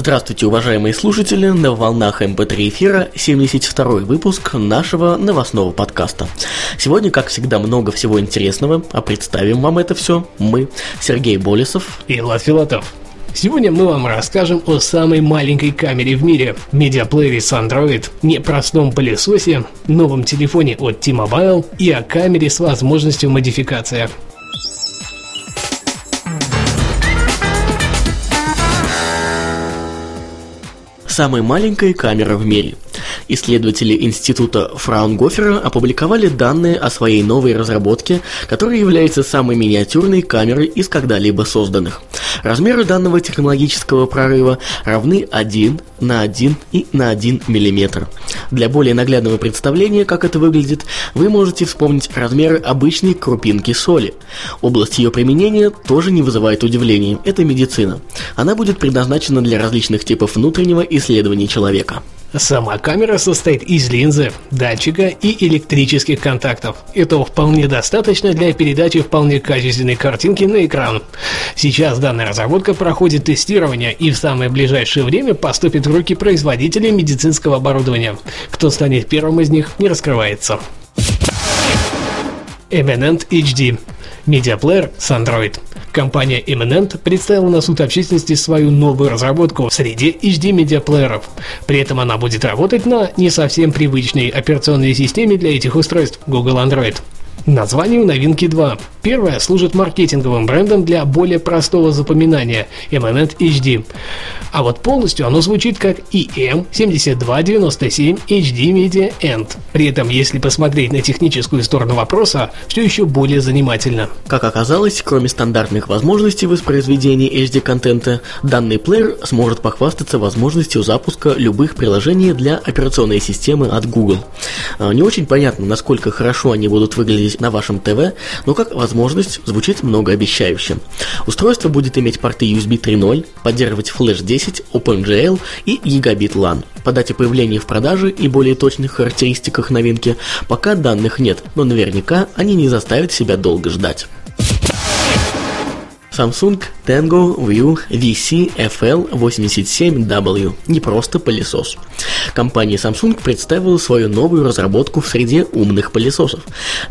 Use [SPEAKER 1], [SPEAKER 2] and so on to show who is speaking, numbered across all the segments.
[SPEAKER 1] Здравствуйте, уважаемые слушатели! На волнах MP3 эфира 72 выпуск нашего новостного подкаста. Сегодня, как всегда, много всего интересного, а представим вам это все мы, Сергей Болесов
[SPEAKER 2] и Влад Филатов. Сегодня мы вам расскажем о самой маленькой камере в мире, медиаплеере с Android, непростом пылесосе, новом телефоне от T-Mobile и о камере с возможностью модификации.
[SPEAKER 1] Самая маленькая камера в мире – Исследователи института Фраунгофера опубликовали данные о своей новой разработке, которая является самой миниатюрной камерой из когда-либо созданных. Размеры данного технологического прорыва равны 1 на 1 и на 1 мм. Для более наглядного представления, как это выглядит, вы можете вспомнить размеры обычной крупинки соли. Область ее применения тоже не вызывает удивления. Это медицина. Она будет предназначена для различных типов внутреннего исследования человека.
[SPEAKER 2] Сама камера состоит из линзы, датчика и электрических контактов. Этого вполне достаточно для передачи вполне качественной картинки на экран. Сейчас данная разработка проходит тестирование и в самое ближайшее время поступит в руки производителей медицинского оборудования. Кто станет первым из них, не раскрывается. Eminent HD медиаплеер с Android. Компания Eminent представила на суд общественности свою новую разработку в среде HD медиаплееров. При этом она будет работать на не совсем привычной операционной системе для этих устройств Google Android. Название у новинки 2. Первое служит маркетинговым брендом для более простого запоминания Eminent HD. А вот полностью оно звучит как EM7297 HD Media End. При этом, если посмотреть на техническую сторону вопроса, все еще более занимательно.
[SPEAKER 1] Как оказалось, кроме стандартных возможностей воспроизведения HD-контента, данный плеер сможет похвастаться возможностью запуска любых приложений для операционной системы от Google. А, не очень понятно, насколько хорошо они будут выглядеть на вашем ТВ, но как возможность звучит многообещающе. Устройство будет иметь порты USB 3.0, поддерживать Flash 10, OpenGL и Gigabit LAN. По дате появления в продаже и более точных характеристиках новинки пока данных нет, но наверняка они не заставят себя долго ждать. Samsung Tango View VC FL87W. Не просто пылесос. Компания Samsung представила свою новую разработку в среде умных пылесосов.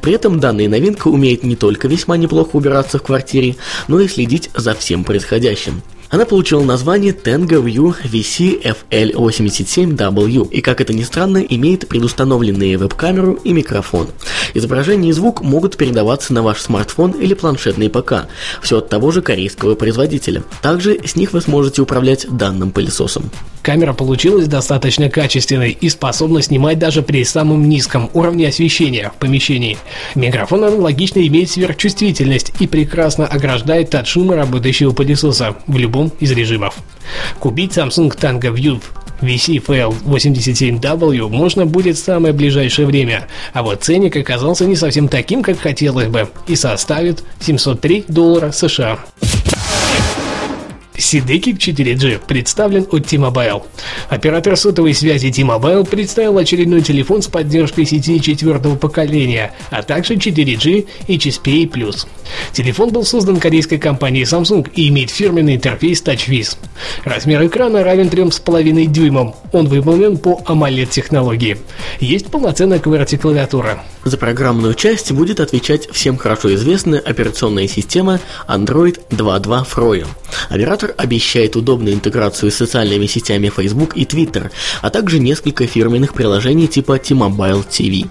[SPEAKER 1] При этом данная новинка умеет не только весьма неплохо убираться в квартире, но и следить за всем происходящим. Она получила название View VC-FL87W и, как это ни странно, имеет предустановленные веб-камеру и микрофон. Изображение и звук могут передаваться на ваш смартфон или планшетный ПК, все от того же корейского производителя. Также с них вы сможете управлять данным пылесосом.
[SPEAKER 2] Камера получилась достаточно качественной и способна снимать даже при самом низком уровне освещения в помещении. Микрофон аналогично имеет сверхчувствительность и прекрасно ограждает от шума работающего пылесоса в любом из режимов. Купить Samsung Tango View VC-FL87W можно будет в самое ближайшее время, а вот ценник оказался не совсем таким, как хотелось бы, и составит 703 доллара США. Сидекик 4G представлен от T-Mobile. Оператор сотовой связи T-Mobile представил очередной телефон с поддержкой сети четвертого поколения, а также 4G и HSPA+. Телефон был создан корейской компанией Samsung и имеет фирменный интерфейс TouchWiz. Размер экрана равен 3,5 дюймам. Он выполнен по AMOLED-технологии. Есть полноценная QWERTY-клавиатура.
[SPEAKER 1] За программную часть будет отвечать всем хорошо известная операционная система Android 2.2 Froyo. Оператор обещает удобную интеграцию с социальными сетями Facebook и Twitter, а также несколько фирменных приложений типа T-Mobile TV.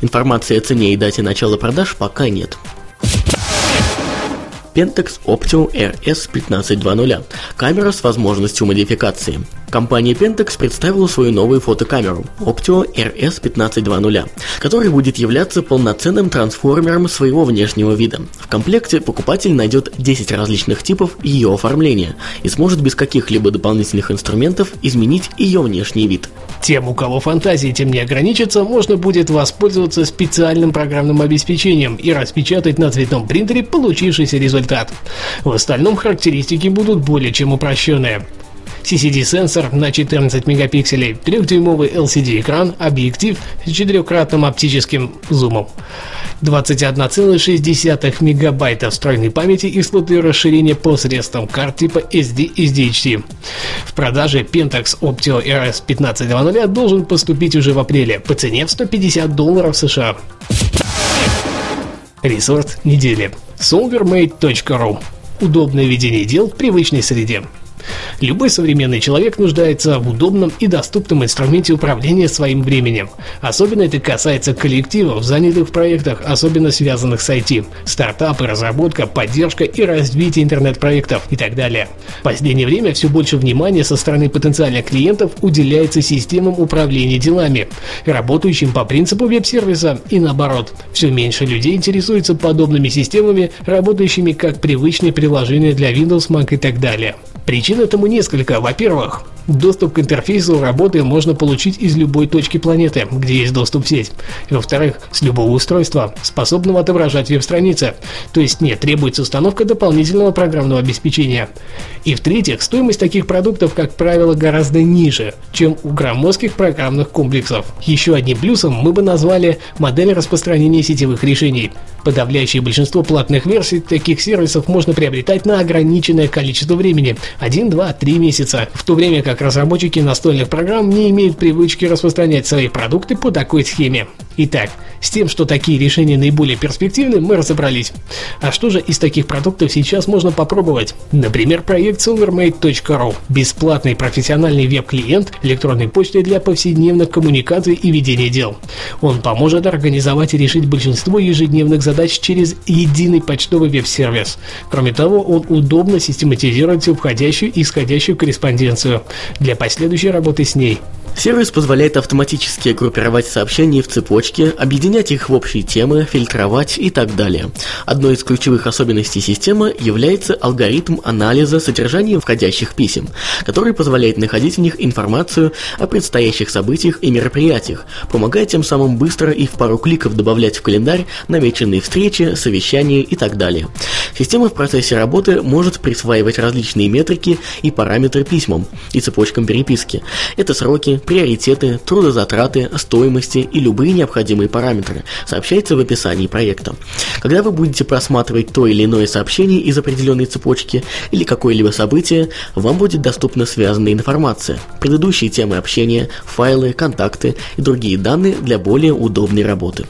[SPEAKER 1] Информации о цене и дате начала продаж пока нет. Pentax Optio RS 1520. Камера с возможностью модификации. Компания Pentax представила свою новую фотокамеру Optio RS 1520, которая будет являться полноценным трансформером своего внешнего вида. В комплекте покупатель найдет 10 различных типов ее оформления и сможет без каких-либо дополнительных инструментов изменить ее внешний вид.
[SPEAKER 2] Тем, у кого фантазии тем не ограничится, можно будет воспользоваться специальным программным обеспечением и распечатать на цветном принтере получившийся результат. В остальном характеристики будут более чем упрощенные. CCD-сенсор на 14 мегапикселей, 3-дюймовый LCD-экран, объектив с четырехкратным оптическим зумом, 21,6 мегабайта встроенной памяти и слоты расширения посредством карт типа SD и SDHC. В продаже Pentax Optio RS 15.2.0 должен поступить уже в апреле по цене в 150 долларов США. Ресурс недели. solvermate.ru Удобное ведение дел в привычной среде. Любой современный человек нуждается в удобном и доступном инструменте управления своим временем. Особенно это касается коллективов, занятых в проектах, особенно связанных с IT, стартапы, разработка, поддержка и развитие интернет-проектов и так далее. В последнее время все больше внимания со стороны потенциальных клиентов уделяется системам управления делами, работающим по принципу веб-сервиса и наоборот. Все меньше людей интересуются подобными системами, работающими как привычные приложения для Windows, Mac и так далее. Причин этому несколько. Во-первых, Доступ к интерфейсу работы можно получить из любой точки планеты, где есть доступ в сеть. И во-вторых, с любого устройства, способного отображать веб-страницы. То есть нет, требуется установка дополнительного программного обеспечения. И в-третьих, стоимость таких продуктов, как правило, гораздо ниже, чем у громоздких программных комплексов. Еще одним плюсом мы бы назвали модель распространения сетевых решений. Подавляющее большинство платных версий таких сервисов можно приобретать на ограниченное количество времени – 1, 2, 3 месяца, в то время как как разработчики настольных программ не имеют привычки распространять свои продукты по такой схеме. Итак, с тем, что такие решения наиболее перспективны, мы разобрались. А что же из таких продуктов сейчас можно попробовать? Например, проект silvermate.ru – бесплатный профессиональный веб-клиент электронной почты для повседневных коммуникаций и ведения дел. Он поможет организовать и решить большинство ежедневных задач через единый почтовый веб-сервис. Кроме того, он удобно систематизирует всю входящую и исходящую корреспонденцию для последующей работы с ней.
[SPEAKER 1] Сервис позволяет автоматически группировать сообщения в цепочке, объединять их в общие темы, фильтровать и так далее. Одной из ключевых особенностей системы является алгоритм анализа содержания входящих писем, который позволяет находить в них информацию о предстоящих событиях и мероприятиях, помогая тем самым быстро и в пару кликов добавлять в календарь намеченные встречи, совещания и так далее. Система в процессе работы может присваивать различные метрики и параметры письмам и цепочкам переписки. Это сроки, приоритеты, трудозатраты, стоимости и любые необходимые параметры, сообщается в описании проекта. Когда вы будете просматривать то или иное сообщение из определенной цепочки или какое-либо событие, вам будет доступна связанная информация, предыдущие темы общения, файлы, контакты и другие данные для более удобной работы.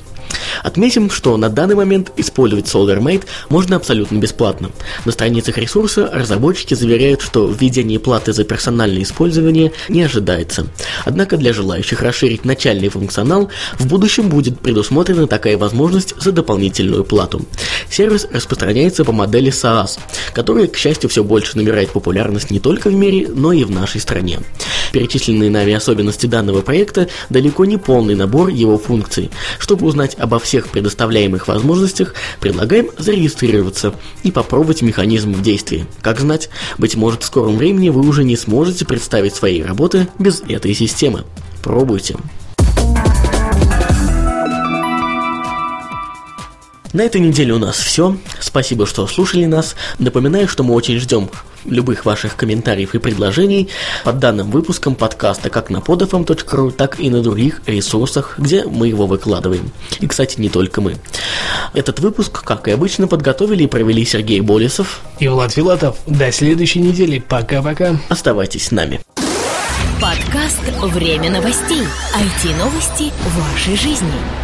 [SPEAKER 1] Отметим, что на данный момент использовать SolarMate можно абсолютно бесплатно. На страницах ресурса разработчики заверяют, что введение платы за персональное использование не ожидается. Однако для желающих расширить начальный функционал в будущем будет предусмотрена такая возможность за дополнительную плату. Сервис распространяется по модели SaaS, которая, к счастью, все больше набирает популярность не только в мире, но и в нашей стране. Перечисленные нами особенности данного проекта далеко не полный набор его функций. Чтобы узнать обо всех предоставляемых возможностях, предлагаем зарегистрироваться и попробовать механизм в действии. Как знать, быть может в скором времени вы уже не сможете представить свои работы без этой системы. Пробуйте. На этой неделе у нас все. Спасибо, что слушали нас. Напоминаю, что мы очень ждем любых ваших комментариев и предложений под данным выпуском подкаста как на podfm.ru, так и на других ресурсах, где мы его выкладываем. И, кстати, не только мы. Этот выпуск, как и обычно, подготовили и провели Сергей Болесов
[SPEAKER 2] и Влад Филатов. До следующей недели. Пока-пока.
[SPEAKER 1] Оставайтесь с нами.
[SPEAKER 3] Подкаст «Время новостей». IT-новости вашей жизни.